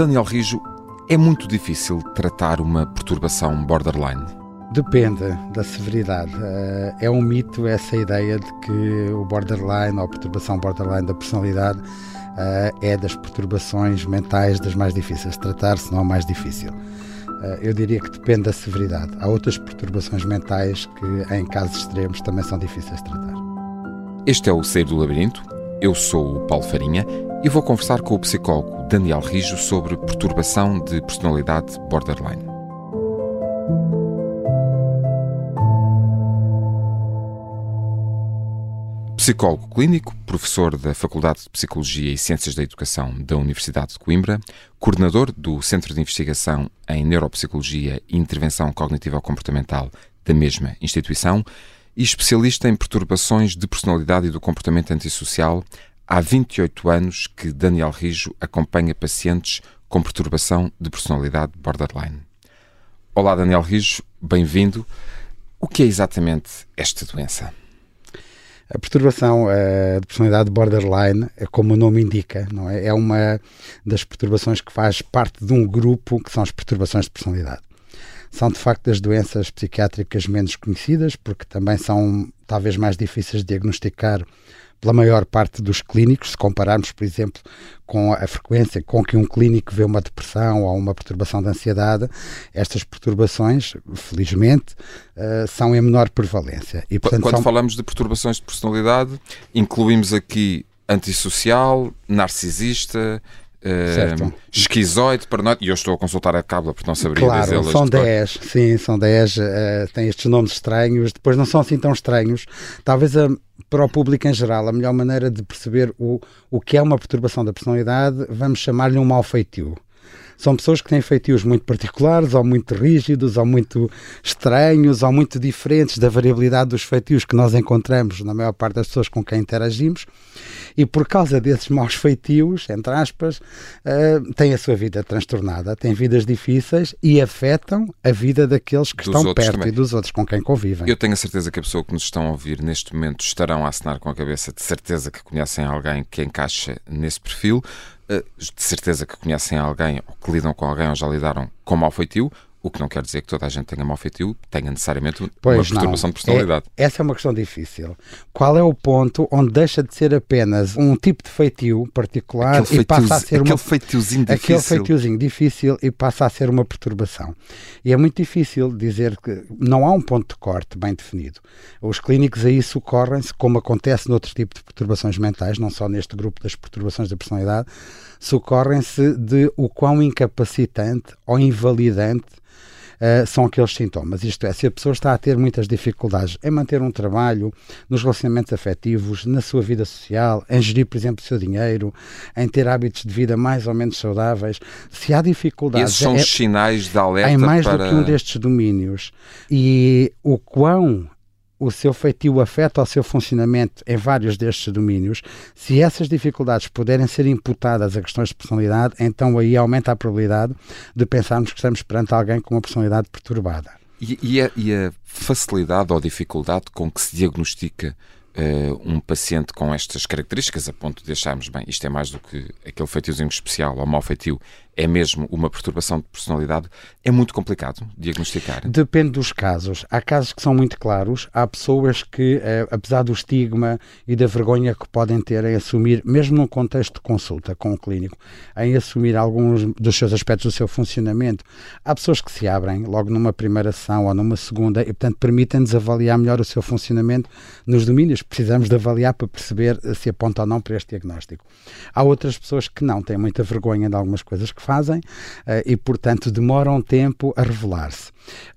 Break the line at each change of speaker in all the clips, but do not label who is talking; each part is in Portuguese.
Daniel Rijo, é muito difícil tratar uma perturbação borderline?
Depende da severidade. Eh, é um mito essa ideia de que o borderline ou a perturbação borderline da personalidade eh, é das perturbações mentais das mais difíceis de tratar, se não a mais difícil. Eh, eu diria que depende da severidade. Há outras perturbações mentais que, em casos extremos, também são difíceis de tratar.
Este é o Sair do Labirinto. Eu sou o Paulo Farinha e vou conversar com o psicólogo Daniel Rijo sobre perturbação de personalidade borderline. Psicólogo clínico, professor da Faculdade de Psicologia e Ciências da Educação da Universidade de Coimbra, coordenador do Centro de Investigação em Neuropsicologia e Intervenção Cognitivo-Comportamental da mesma instituição e especialista em perturbações de personalidade e do comportamento antissocial, há 28 anos que Daniel Rijo acompanha pacientes com perturbação de personalidade borderline. Olá, Daniel Rijo, bem-vindo. O que é exatamente esta doença?
A perturbação uh, de personalidade borderline, é como o nome indica, não é? É uma das perturbações que faz parte de um grupo que são as perturbações de personalidade. São de facto das doenças psiquiátricas menos conhecidas, porque também são talvez mais difíceis de diagnosticar pela maior parte dos clínicos, se compararmos, por exemplo, com a frequência com que um clínico vê uma depressão ou uma perturbação de ansiedade, estas perturbações, felizmente, uh, são em menor prevalência.
E, portanto, Quando são... falamos de perturbações de personalidade, incluímos aqui antissocial, narcisista, Uh, esquizoide, paranoide, e eu estou a consultar a cábula porque não saberia
claro,
dizê-las.
São 10, sim, são 10, uh, têm estes nomes estranhos, depois não são assim tão estranhos. Talvez a, para o público em geral, a melhor maneira de perceber o, o que é uma perturbação da personalidade, vamos chamar-lhe um mal feitio são pessoas que têm feitios muito particulares, ou muito rígidos, ou muito estranhos, ou muito diferentes da variabilidade dos feitios que nós encontramos na maior parte das pessoas com quem interagimos, e por causa desses maus feitios, entre aspas, uh, têm a sua vida transtornada, têm vidas difíceis e afetam a vida daqueles que dos estão perto também. e dos outros com quem convivem.
Eu tenho a certeza que a pessoa que nos estão a ouvir neste momento estarão a assinar com a cabeça de certeza que conhecem alguém que encaixa nesse perfil. Eh, de certeza que conhecem alguém ou que lidam com alguém ou já lidaram com mau feitio, o que não quer dizer que toda a gente tenha mau feitio, tenha necessariamente pois uma perturbação não. de personalidade.
É, essa é uma questão difícil. Qual é o ponto onde deixa de ser apenas um tipo de feitio particular aquele e passa a ser
aquele
uma,
feitiozinho difícil.
Aquele feitiozinho difícil e passa a ser uma perturbação. E é muito difícil dizer que não há um ponto de corte bem definido. Os clínicos aí socorrem-se, como acontece noutro tipo de perturbações mentais, não só neste grupo das perturbações da personalidade, socorrem-se de o quão incapacitante ou invalidante uh, são aqueles sintomas. Isto é, se a pessoa está a ter muitas dificuldades em manter um trabalho, nos relacionamentos afetivos, na sua vida social, em gerir, por exemplo, o seu dinheiro, em ter hábitos de vida mais ou menos saudáveis, se há dificuldades.
Esses são é, os sinais de alerta.
Em mais
para...
do que um destes domínios. E o quão o seu feitio afeta o seu funcionamento em vários destes domínios, se essas dificuldades puderem ser imputadas a questões de personalidade, então aí aumenta a probabilidade de pensarmos que estamos perante alguém com uma personalidade perturbada.
E, e, a, e a, facilidade ou dificuldade com que se diagnostica uh, um paciente com estas características, a ponto de acharmos, bem, isto é mais do que aquele feitiozinho especial ou mau feitio, é mesmo uma perturbação de personalidade, é muito complicado diagnosticar?
Depende dos casos. Há casos que são muito claros, há pessoas que, eh, apesar do estigma e da vergonha que podem ter em assumir, mesmo num contexto de consulta com o clínico, em assumir alguns dos seus aspectos do seu funcionamento, há pessoas que se abrem logo numa primeira sessão ou numa segunda e, portanto, permitem-nos avaliar melhor o seu funcionamento nos domínios. Precisamos de avaliar para perceber se aponta ou não para este diagnóstico. Há outras pessoas que não, têm muita vergonha de algumas coisas que fazem uh, e, portanto, demoram tempo a revelar-se.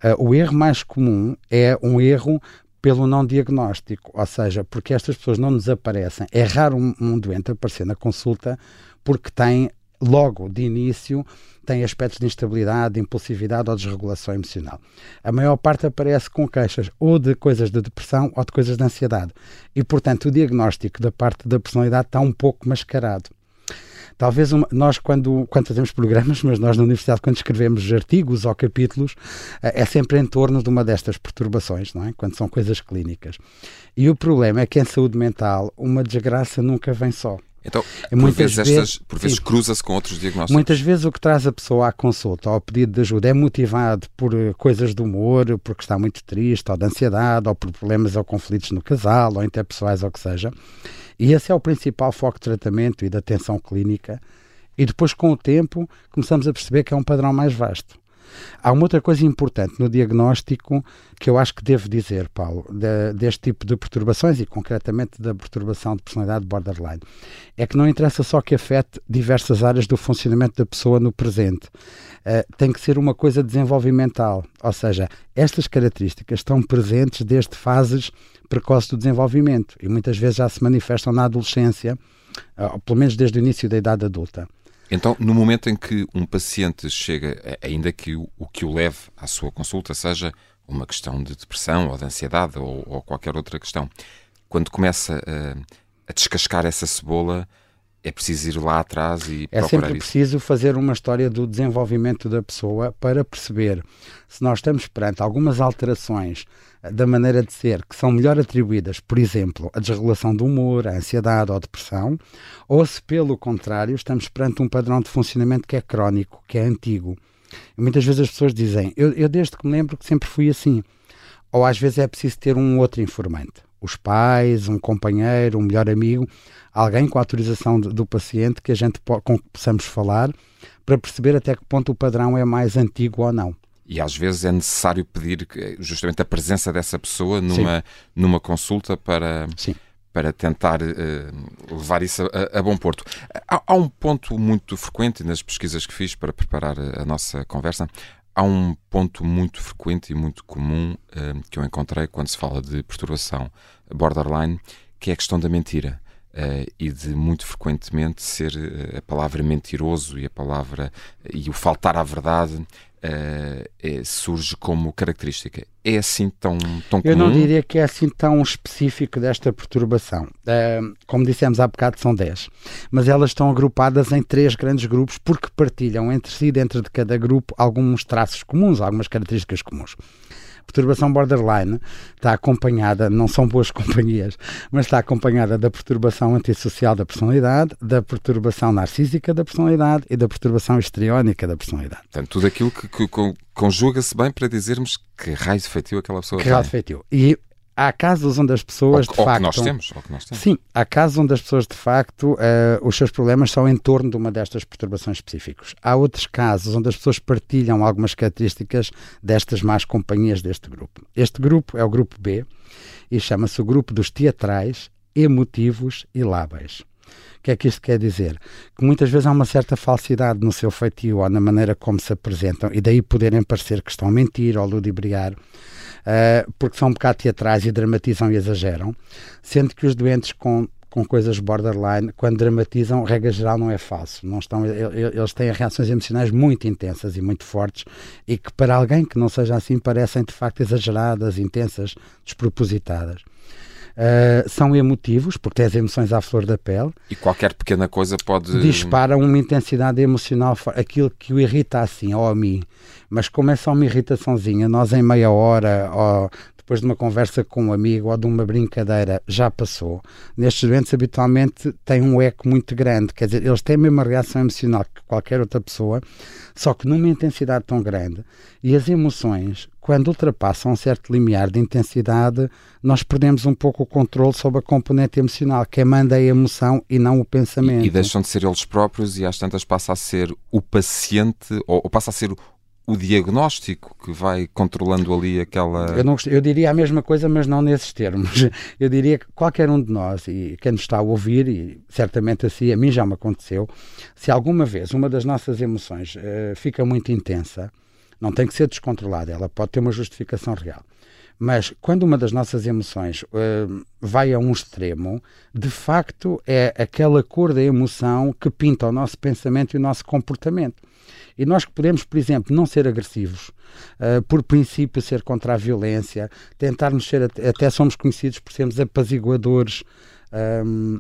Uh, o erro mais comum é um erro pelo não diagnóstico, ou seja, porque estas pessoas não nos aparecem. É raro um, um doente aparecer na consulta porque tem logo de início tem aspectos de instabilidade, de impulsividade ou desregulação emocional. A maior parte aparece com queixas ou de coisas de depressão ou de coisas de ansiedade. E, portanto, o diagnóstico da parte da personalidade está um pouco mascarado. Talvez uma, nós, quando, quando fazemos programas, mas nós na universidade, quando escrevemos artigos ou capítulos, eh, é sempre em torno de uma destas perturbações, não é? Quando são coisas clínicas. E o problema é que em saúde mental, uma desgraça nunca vem só.
Então, por muitas vezes, vezes, por vezes cruza-se com outros diagnósticos.
Muitas vezes o que traz a pessoa à consulta ou ao pedido de ajuda é motivado por eh, coisas do humor, porque está muito triste, ou de ansiedade, ou por problemas ou conflitos no casal, ou interpessoais, ou o que seja. E esse é o principal foco de tratamento e da atenção clínica. E depois, com o tempo, começamos a perceber que é um padrão mais vasto. Há uma outra coisa importante no diagnóstico que eu acho que devo dizer, Paulo, de, deste tipo de perturbações e concretamente da perturbação de personalidade borderline, é que não interessa só que afete diversas áreas do funcionamento da pessoa no presente. Uh, tem que ser uma coisa desenvolvimental, ou seja, estas características estão presentes desde fases precoces do desenvolvimento e muitas vezes já se manifestam na adolescência, uh, pelo menos desde o início da idade adulta.
Então, no momento em que um paciente chega, ainda que o, que o leve à sua consulta seja uma questão de depressão ou de ansiedade ou, ou qualquer outra questão, quando começa a, a, descascar essa cebola, é preciso ir lá atrás e
é
procurar
sempre
isso.
preciso fazer uma história do desenvolvimento da pessoa para perceber se nós estamos perante algumas alterações da maneira de ser que são melhor atribuídas, por exemplo, a desregulação do humor, a ansiedade ou a depressão, ou se, pelo contrário, estamos perante um padrão de funcionamento que é crónico, que é antigo. E muitas vezes as pessoas dizem, eu, eu desde que me lembro que sempre fui assim. Ou às vezes é preciso ter um outro informante. Os pais, um companheiro, um melhor amigo, alguém com a autorização do, do paciente que a gente com que possamos falar para perceber até que ponto o padrão é mais antigo ou não.
E às vezes é necessário pedir justamente a presença dessa pessoa numa, numa consulta para,
Sim.
para tentar uh, levar isso a, a bom porto. Há, há, um ponto muito frequente nas pesquisas que fiz para preparar a, a nossa conversa. Há um ponto muito frequente e muito comum uh, que eu encontrei quando se fala de perturbação borderline, que é a questão da mentira. Uh, e de muito frequentemente ser uh, a palavra mentiroso e a palavra e o faltar à verdade uh, é, surge como característica. É assim tão, tão comum?
Eu não diria que é assim tão específico desta perturbação. Como dissemos há bocado, são 10. Mas elas estão agrupadas em três grandes grupos porque partilham entre si, dentro de cada grupo, alguns traços comuns, algumas características comuns perturbação borderline está acompanhada, não são boas companhias, mas está acompanhada da perturbação antissocial da personalidade, da perturbação narcísica da personalidade e da perturbação histriónica da personalidade.
Portanto, tudo aquilo que, que conjuga-se bem para dizermos que raio feitio aquela pessoa
que. Que raio feitio. E há casos onde as pessoas
ou,
de ou facto.
Que nós temos, ou que nós temos.
Sim, há casos onde as pessoas de facto uh, os seus problemas são em torno de uma destas perturbações específicas. Há outros casos onde as pessoas partilham algumas características destas más companhias deste grupo. Este grupo é o grupo B e chama-se o grupo dos teatrais, emotivos e lábeis. Que é que isto quer dizer? Que muitas vezes há uma certa falsidade no seu feitio ou na maneira como se apresentam, e daí poderem parecer que estão a mentir ou ludibriar uh, porque são um bocado teatrais e dramatizam e exageram, sendo que os doentes com com coisas borderline, quando dramatizam, regra geral não é falso. Não estão, eles têm reações emocionais muito intensas e muito fortes e que para alguém que não seja assim parecem de facto exageradas, intensas, despropositadas. Uh, são emotivos, porque têm as emoções à flor da pele.
E qualquer pequena coisa pode.
Dispara uma intensidade emocional, aquilo que o irrita assim, ou a mim. Mas como é só uma irritaçãozinha, nós em meia hora ou depois de uma conversa com um amigo ou de uma brincadeira já passou. Nestes doentes, habitualmente, têm um eco muito grande, quer dizer, eles têm a mesma reação emocional que qualquer outra pessoa, só que numa intensidade tão grande. E as emoções, quando ultrapassam um certo limiar de intensidade, nós perdemos um pouco o controle sobre a componente emocional. Quem manda é a emoção e não o pensamento.
E, e deixam de ser eles próprios e às tantas passa a ser o paciente, ou, ou passa a ser o diagnóstico que vai controlando ali aquela.
Eu, não, eu diria a mesma coisa, mas não nesses termos. Eu diria que qualquer um de nós, e quem nos está a ouvir, e certamente assim, a mim já me aconteceu, se alguma vez uma das nossas emoções uh, fica muito intensa, não tem que ser descontrolada, ela pode ter uma justificação real. Mas quando uma das nossas emoções uh, vai a um extremo, de facto é aquela cor da emoção que pinta o nosso pensamento e o nosso comportamento. E nós que podemos, por exemplo, não ser agressivos, uh, por princípio ser contra a violência, tentarmos ser, até somos conhecidos por sermos apaziguadores um,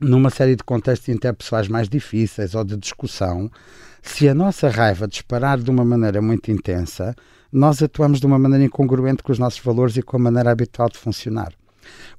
numa série de contextos interpessoais mais difíceis ou de discussão, se a nossa raiva disparar de uma maneira muito intensa, nós atuamos de uma maneira incongruente com os nossos valores e com a maneira habitual de funcionar.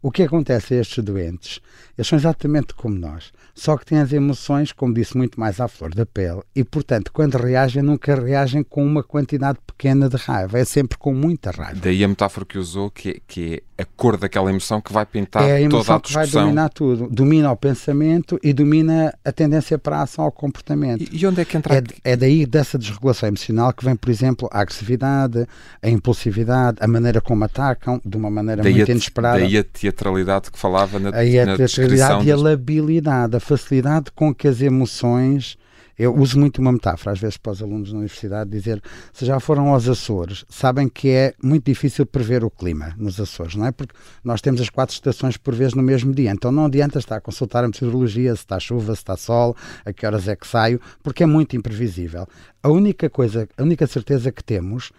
O que acontece a estes doentes? Eles são exatamente como nós, só que têm as emoções, como disse, muito mais à flor da pele e, portanto, quando reagem, nunca reagem com uma quantidade pequena de raiva, é sempre com muita raiva.
Daí a metáfora que usou, que é, que é a cor daquela emoção que vai pintar
é a emoção
toda a
discussão. que vai dominar tudo. Domina o pensamento e domina a tendência para a ação ao comportamento.
E, e onde é que entra?
É, é daí, dessa desregulação emocional, que vem, por exemplo, a agressividade, a impulsividade, a maneira como atacam, de uma maneira
daí
muito
a,
inesperada.
Daí a teatralidade que falava na,
aí a
na
teatralidade e a labilidade, a facilidade com que as emoções eu uso muito uma metáfora, às vezes, para os alunos na universidade, dizer se já foram aos Açores, sabem que é muito difícil prever o clima nos Açores, não é? Porque nós temos as quatro estações por vez no mesmo dia, então não adianta estar a consultar a meteorologia, se está chuva, se está sol, a que horas é que saio, porque é muito imprevisível. A única coisa, a única certeza que temos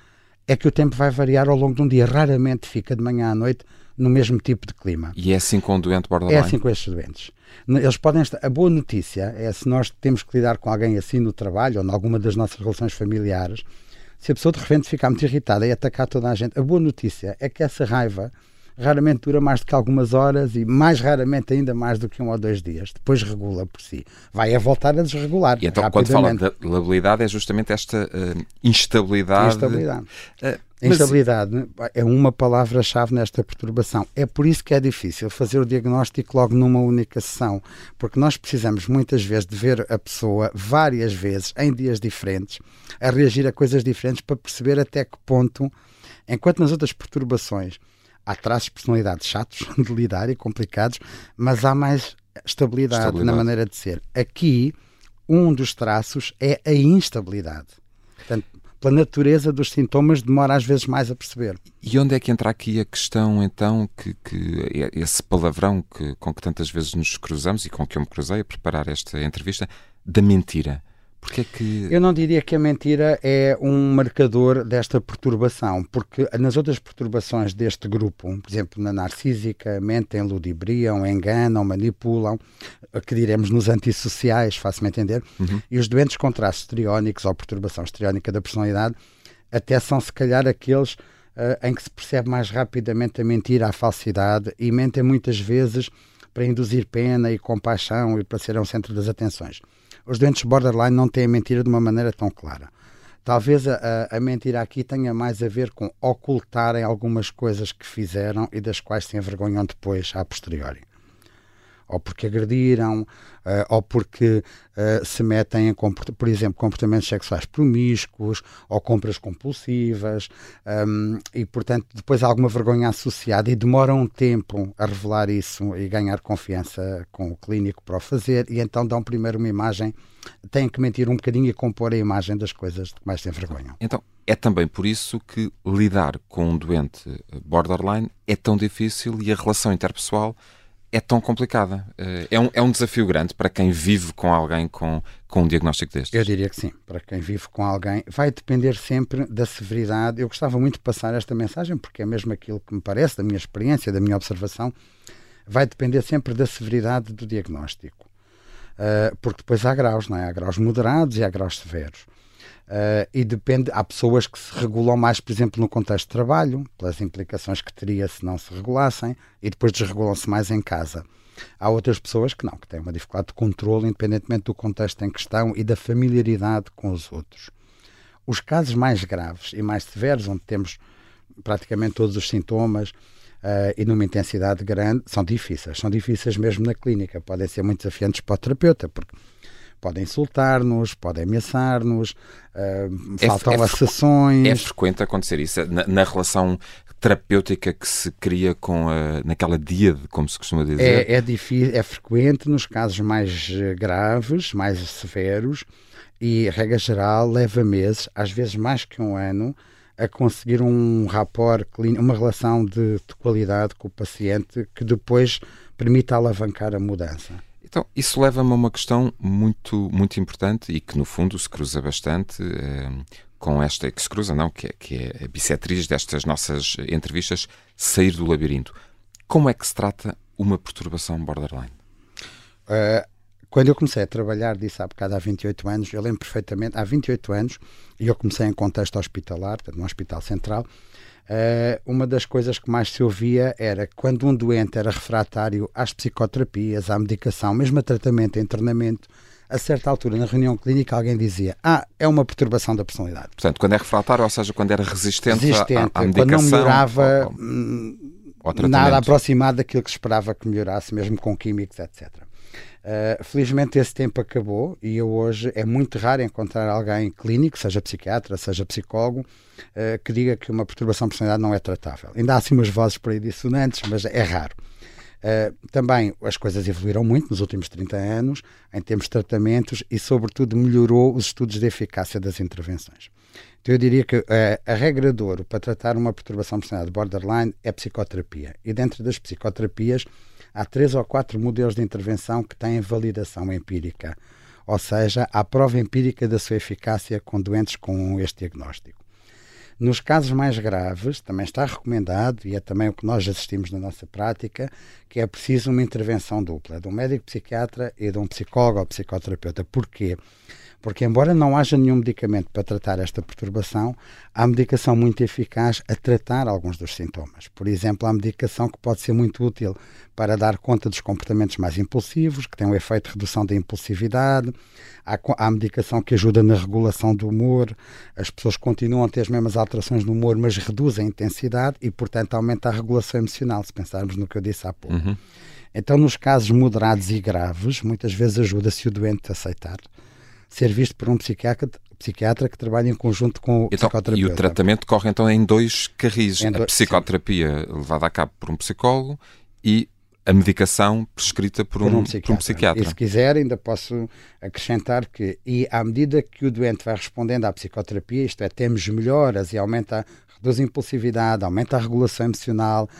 é que o tempo vai variar ao longo de um dia, raramente fica de manhã à noite no mesmo tipo de clima.
E é assim com o doente borderline?
É assim com estes doentes. Eles podem estar... A boa notícia é se nós temos que lidar com alguém assim no trabalho ou em alguma das nossas relações familiares, se a pessoa de repente ficar muito irritada e atacar toda a gente, a boa notícia é que essa raiva raramente dura mais do que algumas horas e mais raramente ainda mais do que um ou dois dias. Depois regula por si. Vai a voltar a desregular.
E então, quando fala de labilidade, é justamente esta uh, instabilidade.
Instabilidade. Uh, Instabilidade é uma palavra-chave nesta perturbação. É por isso que é difícil fazer o diagnóstico logo numa única sessão, porque nós precisamos muitas vezes de ver a pessoa várias vezes, em dias diferentes, a reagir a coisas diferentes para perceber até que ponto, enquanto nas outras perturbações há traços de personalidade chatos de lidar e complicados, mas há mais estabilidade, estabilidade. na maneira de ser. Aqui, um dos traços é a instabilidade. Portanto, pela natureza dos sintomas, demora às vezes mais a perceber.
E onde é que entra aqui a questão, então, que, que é esse palavrão que, com que tantas vezes nos cruzamos e com que eu me cruzei a preparar esta entrevista, da mentira? Porque é que...
Eu não diria que a mentira é um marcador desta perturbação, porque nas outras perturbações deste grupo, por exemplo, na narcísica, mentem, ludibriam, enganam, manipulam, que diremos nos antissociais, faço-me entender, uhum. e os doentes com traços histriónicos ou perturbação histriónica da personalidade até são, se calhar, aqueles uh, em que se percebe mais rapidamente a mentira, a falsidade, e mentem muitas vezes para induzir pena e compaixão e para serem o centro das atenções. Os doentes borderline não têm a mentira de uma maneira tão clara. Talvez a, a, mentira aqui tenha mais a ver com ocultarem algumas coisas que fizeram e das quais se envergonham depois, a posteriori ou porque agrediram, uh, ou porque uh, se metem em, por exemplo, comportamentos sexuais promíscuos ou compras compulsivas, um, e portanto depois há alguma vergonha associada e demora um tempo a revelar isso e ganhar confiança com o clínico para o fazer, e então dão primeiro uma imagem, têm que mentir um bocadinho e compor a imagem das coisas de que mais se envergonham.
Então, é também por isso que lidar com um doente borderline é tão difícil e a relação interpessoal é tão complicada. Eh, é um, é um desafio grande para quem vive com alguém com, com um diagnóstico destes.
Eu diria que sim, para quem vive com alguém. Vai depender sempre da severidade. Eu gostava muito de passar esta mensagem, porque é mesmo aquilo que me parece, da minha experiência, da minha observação. Vai depender sempre da severidade do diagnóstico. Uh, porque depois há graus, não é? Há graus moderados e há graus severos. Uh, e depende, há pessoas que se regulam mais, por exemplo, no contexto de trabalho, pelas implicações que teria se não se regulassem, e depois desregulam-se mais em casa. Há outras pessoas que não, que têm uma dificuldade de controle, independentemente do contexto em questão e da familiaridade com os outros. Os casos mais graves e mais severos, onde temos praticamente todos os sintomas uh, e numa intensidade grande, são difíceis. São difíceis mesmo na clínica. Podem ser muito desafiantes para o terapeuta, porque podem insultar-nos, podem ameaçar-nos, uh, é, faltam é, sessões.
É frequente acontecer isso na, na, relação terapêutica que se cria com a, naquela díade, como se costuma dizer?
É, é, difícil, é frequente nos casos mais eh, graves, mais severos, e, regra geral, leva meses, às vezes mais que um ano, a conseguir um rapport clínico, uma relação de, de qualidade com o paciente que depois permita alavancar a mudança.
Então, isso leva-me a uma questão muito, muito importante e que, no fundo, se cruza bastante eh, com esta, que se cruza, não, que é, que é a bissetriz destas nossas entrevistas, sair do labirinto. Como é que se trata uma perturbação borderline?
Uh, quando eu comecei a trabalhar, disse há bocado há 28 anos, eu lembro perfeitamente, há 28 anos, e eu comecei em contexto hospitalar, portanto, num hospital central, uh, uma das coisas que mais se ouvia era quando um doente era refratário às psicoterapias, à medicação, mesmo a tratamento, a internamento, a certa altura, na reunião clínica, alguém dizia: Ah, é uma perturbação da personalidade.
Portanto, quando é refratário, ou seja, quando era resistente, resistente à, à medicação.
Quando não melhorava ou, ou, nada aproximado daquilo que se esperava que melhorasse, mesmo com químicos, etc. Uh, felizmente esse tempo acabou e eu hoje é muito raro encontrar alguém clínico, seja psiquiatra, seja psicólogo, uh, que diga que uma perturbação de personalidade não é tratável. Ainda há assim umas vozes por aí dissonantes, mas é raro. Uh, também as coisas evoluíram muito nos últimos 30 anos em termos de tratamentos e, sobretudo, melhorou os estudos de eficácia das intervenções. Então, eu diria que uh, a regra de ouro para tratar uma perturbação personalidade borderline é psicoterapia. E dentro das psicoterapias, há três ou quatro modelos de intervenção que têm validação empírica, ou seja, há prova empírica da sua eficácia com doentes com este diagnóstico. Nos casos mais graves, também está recomendado, e é também o que nós assistimos na nossa prática, que é preciso uma intervenção dupla, de um médico psiquiatra e de um psicólogo ou psicoterapeuta. Porquê? Porque, embora não haja nenhum medicamento para tratar esta perturbação, há medicação muito eficaz a tratar alguns dos sintomas. Por exemplo, há medicação que pode ser muito útil para dar conta dos comportamentos mais impulsivos, que tem um efeito de redução da impulsividade. Há, há medicação que ajuda na regulação do humor. As pessoas continuam a ter as mesmas alterações no humor, mas reduzem a intensidade e, portanto, aumenta a regulação emocional, se pensarmos no que eu disse há pouco. Uhum. Então, nos casos moderados e graves, muitas vezes ajuda-se o doente a aceitar ser visto por um psiquiatra, psiquiatra que trabalha em conjunto com o então, psicoterapeuta.
E o tratamento corre então em dois carris. Em. A psicoterapia sim. levada a cabo por um psicólogo e a medicação prescrita por, por um, um, psiquiatra. por um psiquiatra.
E se quiser, ainda posso acrescentar que, e à medida que o doente vai respondendo à psicoterapia, isto é, temos melhoras e aumenta, reduz a impulsividade, aumenta a regulação emocional,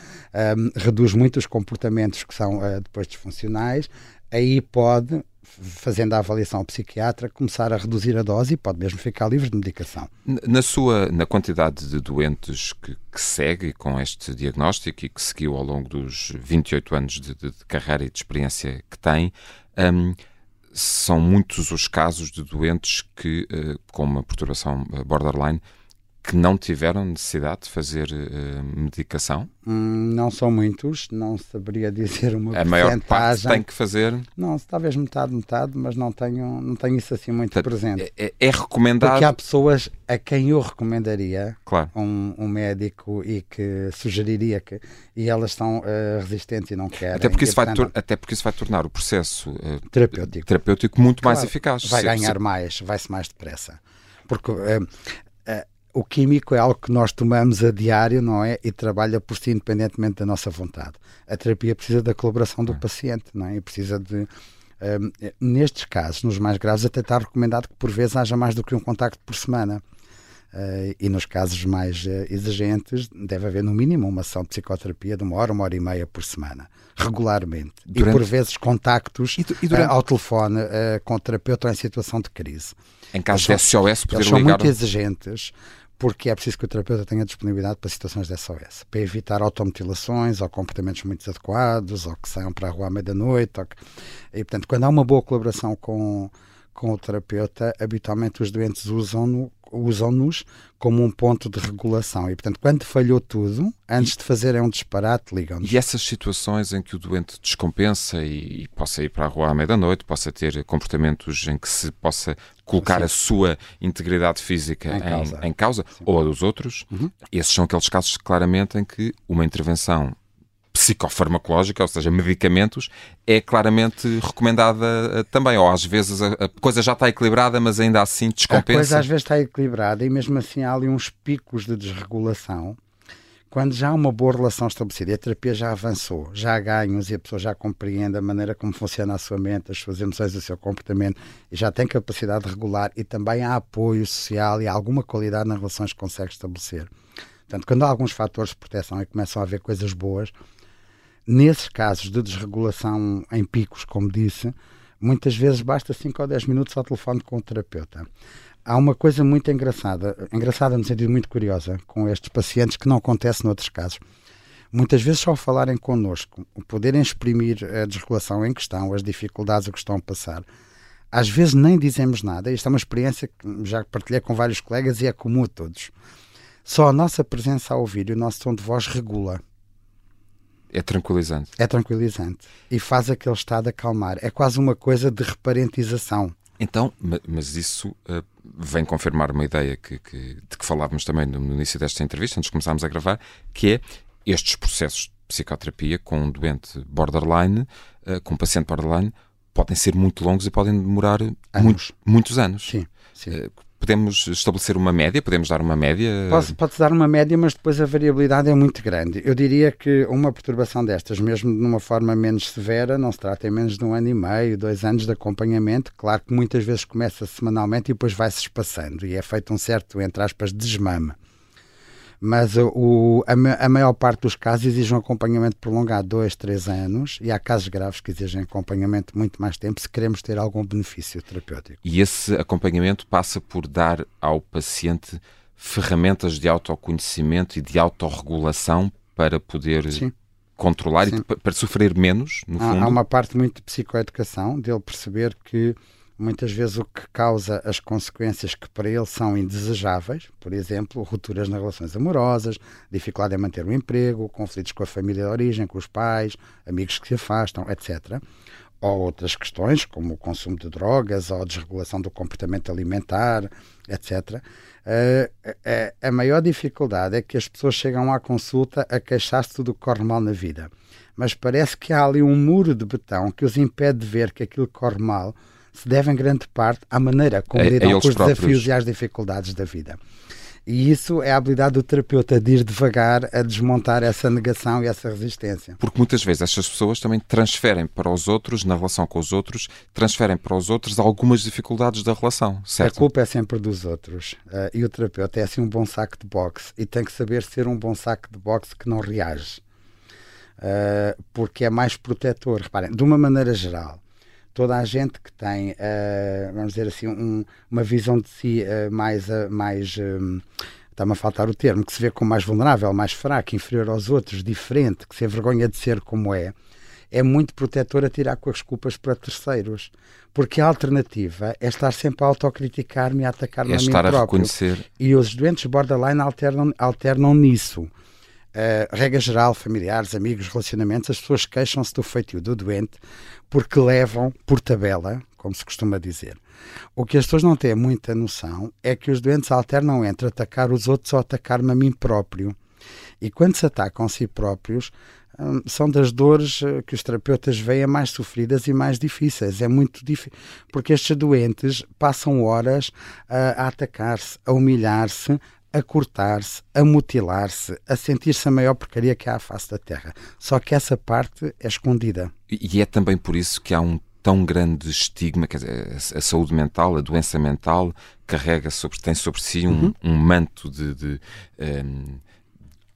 um, reduz muito os comportamentos que são uh, depois disfuncionais, aí pode fazendo a avaliação ao psiquiatra, começar a reduzir a dose e pode mesmo ficar livre de medicação.
Na sua, na quantidade de doentes que, que segue com este diagnóstico e que seguiu ao longo dos 28 anos de, de, de carreira e de experiência que tem, um, são muitos os casos de doentes que, uh, com uma perturbação eh, borderline, que não tiveram necessidade de fazer uh, medicação?
Hum, não são muitos, não saberia dizer uma
A maior parte tem que fazer?
Não, talvez metade, metade, mas não tenho, não tenho isso assim muito Portanto, presente.
É, é, recomendado...
Porque há pessoas a quem eu recomendaria claro. um, um médico e que sugeriria que... E elas estão uh, resistentes e não querem.
Até porque, isso vai, até porque isso vai tornar o processo uh, terapêutico. terapêutico muito claro, mais eficaz.
Vai ganhar mais, vai-se mais depressa. Porque o químico é algo que nós tomamos a diário, não é? E trabalha por si independentemente da nossa vontade. A terapia precisa da colaboração do paciente, não é? E precisa de. Um, nestes casos, nos mais graves, até está recomendado que por vezes haja mais do que um contacto por semana. Uh, e nos casos mais uh, exigentes, deve haver no mínimo uma ação de psicoterapia de uma hora, uma hora e meia por semana, regularmente. Durante... E por vezes contactos e, e durante... uh, ao telefone com o terapeuta em situação de crise.
Em caso de SOS, poder
eles são ligar... muito exigentes porque é preciso que o terapeuta tenha disponibilidade para situações de SOS, para evitar automutilações ou comportamentos muito desadequados, ou que saiam para a rua à meia-da-noite. Que... E, portanto, quando há uma boa colaboração com, com o terapeuta, habitualmente os doentes usam-no usam-nos como um ponto de regulação. E, portanto, quando falhou tudo, antes de fazerem um disparate, ligam-nos.
E essas situações em que o doente descompensa e, e possa ir para a rua à meia-da-noite, possa ter comportamentos em que se possa colocar Sim. a sua integridade física em, em causa, em causa ou a dos outros, uhum. esses são aqueles casos claramente em que uma intervenção psicofarmacológica, ou seja, medicamentos, é claramente recomendada eh, também. Ou às vezes a, a, coisa já está equilibrada, mas ainda assim descompensa. A
coisa às vezes está equilibrada e mesmo assim há ali uns picos de desregulação. Quando já há uma boa relação estabelecida e a terapia já avançou, já há ganhos e a pessoa já compreende a maneira como funciona a sua mente, as suas emoções, o seu comportamento e já tem capacidade de regular e também há apoio social e há alguma qualidade nas relações que consegue estabelecer. Portanto, quando há alguns fatores de proteção e começam a haver coisas boas, Nesses casos de desregulação em picos, como disse, muitas vezes basta 5 ou 10 minutos ao telefone com o terapeuta. Há uma coisa muito engraçada, engraçada no sentido muito curiosa, com estes pacientes que não acontece noutros casos. muitas vezes só falarem connosco, poderem exprimir a desregulação em questão, as dificuldades que estão a passar, às vezes nem dizemos nada. Isto é uma experiência que já partilhei com vários colegas e é comum a todos. Só a nossa presença a ouvir e o nosso tom de voz regula.
É tranquilizante.
É tranquilizante. E faz aquele estado acalmar. É quase uma coisa de reparentização.
Então, mas isso uh, vem confirmar uma ideia que, que, de que falávamos também no, início desta entrevista, antes de começarmos a gravar, que é estes processos de psicoterapia com um doente borderline, uh, com um paciente borderline, podem ser muito longos e podem demorar anos. Muitos, muitos anos.
Sim, sim.
Uh, podemos estabelecer uma média? Podemos dar uma média?
Pode-se pode dar uma média, mas depois a variabilidade é muito grande. Eu diria que uma perturbação destas, mesmo de uma forma menos severa, não se trata em menos de um ano e meio, dois anos de acompanhamento. Claro que muitas vezes começa semanalmente e depois vai-se espaçando e é feito um certo, entre aspas, desmame mas o, a, a, maior parte dos casos exige um acompanhamento prolongado, dois, três anos, e há casos graves que exigem acompanhamento muito mais tempo se queremos ter algum benefício terapêutico.
E esse acompanhamento passa por dar ao paciente ferramentas de autoconhecimento e de autorregulação para poder Sim. controlar Sim. e para sofrer menos, no
há,
fundo?
Há uma parte muito de psicoeducação, dele perceber que muitas vezes o que causa as consequências que para ele são indesejáveis, por exemplo, rupturas nas relações amorosas, dificuldade em manter o emprego, conflitos com a família de origem, com os pais, amigos que se afastam, etc. Ou outras questões, como o consumo de drogas ou a desregulação do comportamento alimentar, etc. Uh, a, a maior dificuldade é que as pessoas chegam à consulta a queixar-se de tudo que corre mal na vida. Mas parece que há ali um muro de betão que os impede de ver que aquilo corre mal se deve em grande parte à maneira como lidam com os próprios. desafios e às dificuldades da vida. E isso é a habilidade do terapeuta de ir devagar a desmontar essa negação e essa resistência.
Porque muitas vezes estas pessoas também transferem para os outros, na relação com os outros, transferem para os outros algumas dificuldades da relação, certo?
A culpa é sempre dos outros. Uh, e o terapeuta é assim um bom saco de boxe e tem que saber ser um bom saco de boxe que não reage. Uh, porque é mais protetor. Reparem, de uma maneira geral, toda a gente que tem, uh, vamos dizer assim, um, uma visão de si uh, mais, uh, mais um, está-me a faltar o termo, que se vê como mais vulnerável, mais fraco, inferior aos outros, diferente, que se envergonha de ser como é, é muito protetor a tirar com as culpas para terceiros. Porque a alternativa é estar sempre a autocriticar-me e a atacar-me é a mim próprio. A reconhecer. E os doentes borderline alternam, alternam nisso. Uh, regra geral, familiares, amigos, relacionamentos, as pessoas queixam-se do feitio do doente porque levam por tabela, como se costuma dizer. O que as pessoas não têm muita noção é que os doentes alternam entre atacar os outros ou atacar-me a mim próprio. E quando se atacam a si próprios, hum, são das dores eh, que os terapeutas veem mais sofridas e mais difíceis. É muito difícil, porque estes doentes passam horas a, a atacar-se, a humilhar-se, a cortar-se, a mutilar-se, a sentir-se a maior porcaria que há à face da Terra. Só que essa parte é escondida.
E é também por isso que há um tão grande estigma, quer dizer, a saúde mental, a doença mental carrega sobre, tem sobre si um, uhum. um manto de, de, um,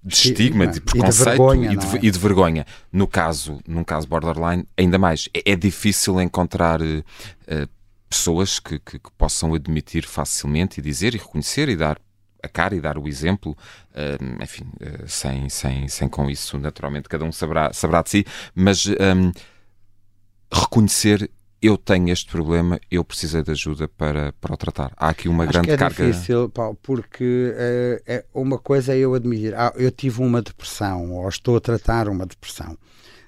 de estigma, de preconceito e de, vergonha, e, de, é? e de, vergonha, No caso, num caso borderline, ainda mais. É, é difícil encontrar uh, pessoas que, que, que, possam admitir facilmente e dizer e reconhecer e dar a cara e dar o exemplo, uh, enfim, uh, sem, sem, sem com isso, naturalmente, cada um saberá, saberá de si, mas um, reconhecer eu tenho este problema, eu precisei de ajuda para, para o tratar. Há aqui uma
Acho
grande
é
carga.
É difícil, Paulo, porque uh, é uma coisa é eu admitir, ah, eu tive uma depressão, ou estou a tratar uma depressão.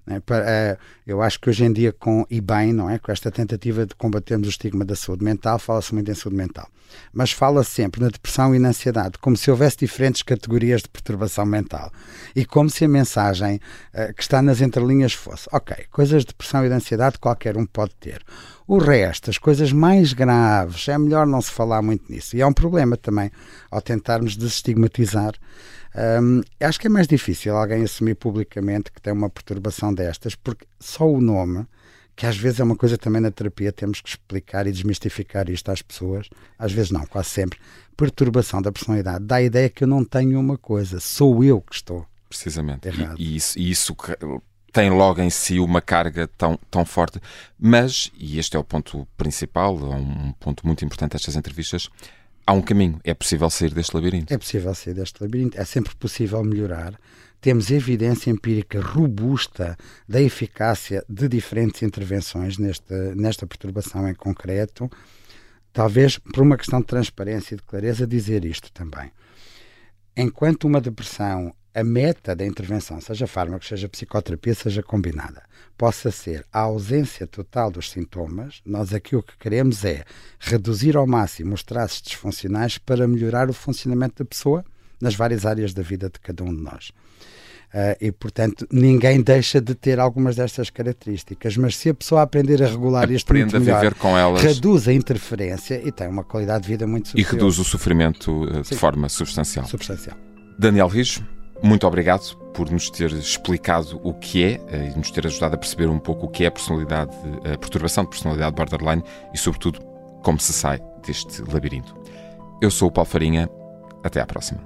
Né? Para, uh, eu acho que hoje em dia, com e bem, não é? com esta tentativa de combatermos o estigma da saúde mental, fala-se muito em saúde mental. Mas fala-se sempre na depressão e na ansiedade, como se houvesse diferentes categorias de perturbação mental. E como se a mensagem uh, que está nas entrelinhas fosse: ok, coisas de depressão e de ansiedade qualquer um pode ter. O resto, as coisas mais graves, é melhor não se falar muito nisso. E é um problema também ao tentarmos desestigmatizar um, acho que é mais difícil alguém assumir publicamente que tem uma perturbação destas, porque só o nome, que às vezes é uma coisa também na terapia, temos que explicar e desmistificar isto às pessoas, às vezes não, quase sempre. Perturbação da personalidade dá a ideia que eu não tenho uma coisa, sou eu que estou.
Precisamente. Errado. E, e isso, e isso tem logo em si uma carga tão, tão forte. Mas, e este é o ponto principal, um ponto muito importante destas entrevistas, há um caminho. É possível sair deste labirinto.
É possível sair deste labirinto. É sempre possível melhorar. temos evidência empírica robusta da eficácia de diferentes intervenções nesta, nesta perturbação em concreto. Talvez por uma questão de transparência e de clareza dizer isto também. Enquanto uma depressão a meta da intervenção, seja fármaco, seja psicoterapia, seja combinada, possa ser a ausência total dos sintomas, nós aqui o que queremos é reduzir ao máximo os traços disfuncionais para melhorar o funcionamento da pessoa nas várias áreas da vida de cada um de nós. Uh, e, portanto, ninguém deixa de ter algumas destas características, mas se a pessoa aprender a regular isto
Aprende
muito melhor,
a viver com elas.
reduz a interferência e tem uma qualidade de vida muito superior.
E reduz o sofrimento uh, de
Sim.
forma substancial.
substancial.
Daniel Rijo, muito obrigado por nos ter explicado o que é eh, e nos ter ajudado a perceber um pouco o que é a personalidade, a perturbação de personalidade borderline e, sobretudo, como se sai deste labirinto. Eu sou o Paulo Farinha. Até à próxima.